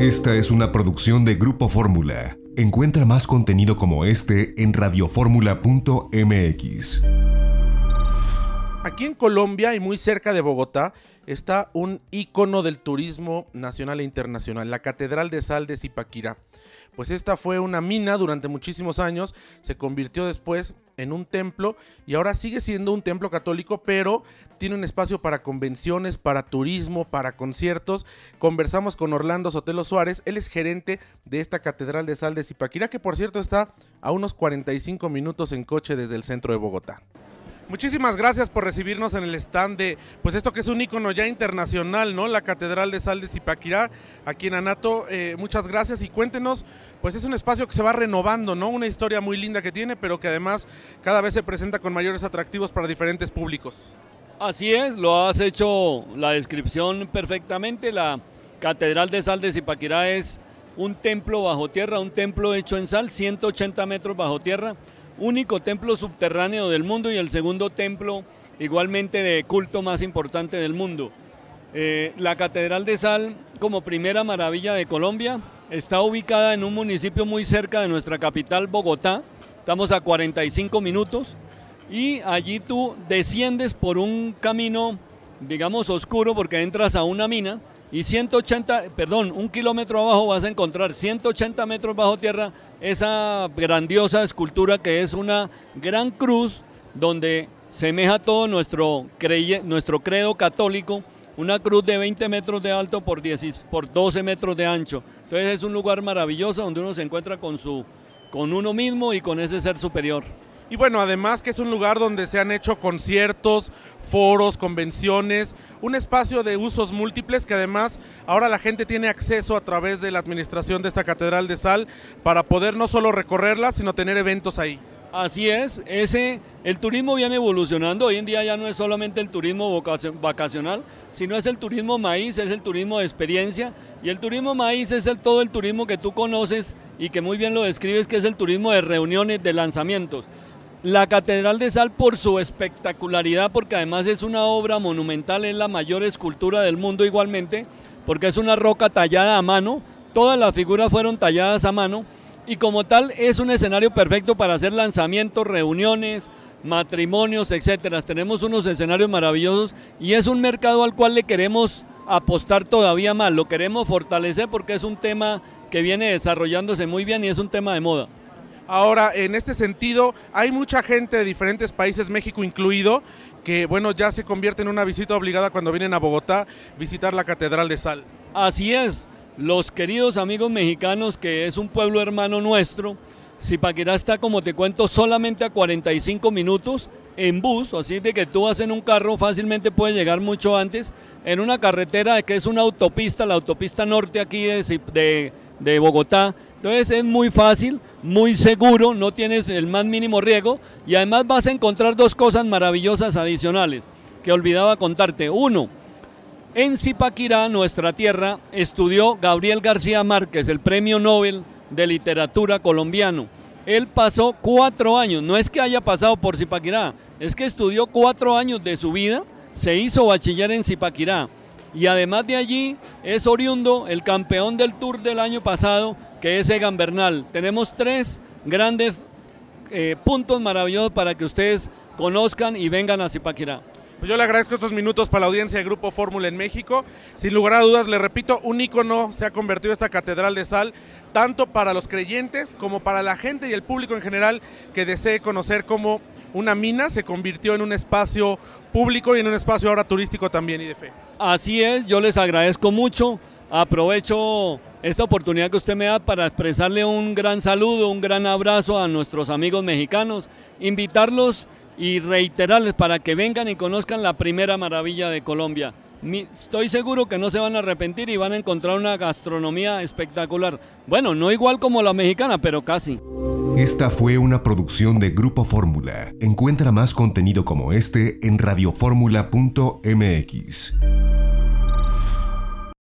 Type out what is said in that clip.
Esta es una producción de Grupo Fórmula. Encuentra más contenido como este en radioformula.mx. Aquí en Colombia y muy cerca de Bogotá está un ícono del turismo nacional e internacional, la Catedral de Sal de Zipaquirá. Pues esta fue una mina durante muchísimos años, se convirtió después en un templo y ahora sigue siendo un templo católico, pero tiene un espacio para convenciones, para turismo, para conciertos. Conversamos con Orlando Sotelo Suárez, él es gerente de esta Catedral de Sal de Zipaquirá, que por cierto está a unos 45 minutos en coche desde el centro de Bogotá. Muchísimas gracias por recibirnos en el stand de, pues esto que es un icono ya internacional, ¿no? La Catedral de Sal de Zipaquirá, aquí en Anato. Eh, muchas gracias y cuéntenos, pues es un espacio que se va renovando, ¿no? Una historia muy linda que tiene, pero que además cada vez se presenta con mayores atractivos para diferentes públicos. Así es, lo has hecho la descripción perfectamente. La Catedral de Sal de Zipaquirá es un templo bajo tierra, un templo hecho en sal, 180 metros bajo tierra único templo subterráneo del mundo y el segundo templo igualmente de culto más importante del mundo. Eh, la Catedral de Sal, como primera maravilla de Colombia, está ubicada en un municipio muy cerca de nuestra capital, Bogotá. Estamos a 45 minutos y allí tú desciendes por un camino, digamos, oscuro porque entras a una mina y 180, perdón, un kilómetro abajo vas a encontrar 180 metros bajo tierra esa grandiosa escultura que es una gran cruz donde semeja todo nuestro, nuestro credo católico, una cruz de 20 metros de alto por, 10, por 12 metros de ancho. Entonces es un lugar maravilloso donde uno se encuentra con, su, con uno mismo y con ese ser superior. Y bueno, además que es un lugar donde se han hecho conciertos, foros, convenciones, un espacio de usos múltiples que además ahora la gente tiene acceso a través de la administración de esta Catedral de Sal para poder no solo recorrerla, sino tener eventos ahí. Así es, ese, el turismo viene evolucionando, hoy en día ya no es solamente el turismo vacacional, sino es el turismo maíz, es el turismo de experiencia y el turismo maíz es el, todo el turismo que tú conoces y que muy bien lo describes, que es el turismo de reuniones, de lanzamientos. La Catedral de Sal por su espectacularidad, porque además es una obra monumental, es la mayor escultura del mundo igualmente, porque es una roca tallada a mano, todas las figuras fueron talladas a mano y como tal es un escenario perfecto para hacer lanzamientos, reuniones, matrimonios, etcétera. Tenemos unos escenarios maravillosos y es un mercado al cual le queremos apostar todavía más, lo queremos fortalecer porque es un tema que viene desarrollándose muy bien y es un tema de moda. Ahora, en este sentido, hay mucha gente de diferentes países, México incluido, que bueno, ya se convierte en una visita obligada cuando vienen a Bogotá visitar la Catedral de Sal. Así es, los queridos amigos mexicanos, que es un pueblo hermano nuestro, Zipaquirá está, como te cuento, solamente a 45 minutos en bus, así de que tú vas en un carro, fácilmente puedes llegar mucho antes, en una carretera que es una autopista, la autopista norte aquí de, de Bogotá, entonces es muy fácil, muy seguro, no tienes el más mínimo riesgo y además vas a encontrar dos cosas maravillosas adicionales que olvidaba contarte. Uno, en Zipaquirá, nuestra tierra, estudió Gabriel García Márquez, el premio Nobel de literatura colombiano. Él pasó cuatro años, no es que haya pasado por Zipaquirá, es que estudió cuatro años de su vida, se hizo bachiller en Zipaquirá y además de allí es oriundo el campeón del Tour del año pasado que es Egan Bernal. Tenemos tres grandes eh, puntos maravillosos para que ustedes conozcan y vengan a Zipaquirá. Pues yo le agradezco estos minutos para la audiencia de Grupo Fórmula en México. Sin lugar a dudas, le repito, un ícono se ha convertido esta Catedral de Sal, tanto para los creyentes como para la gente y el público en general que desee conocer cómo una mina se convirtió en un espacio público y en un espacio ahora turístico también y de fe. Así es, yo les agradezco mucho. Aprovecho esta oportunidad que usted me da para expresarle un gran saludo, un gran abrazo a nuestros amigos mexicanos, invitarlos y reiterarles para que vengan y conozcan la primera maravilla de Colombia. Estoy seguro que no se van a arrepentir y van a encontrar una gastronomía espectacular. Bueno, no igual como la mexicana, pero casi. Esta fue una producción de Grupo Fórmula. Encuentra más contenido como este en radioformula.mx.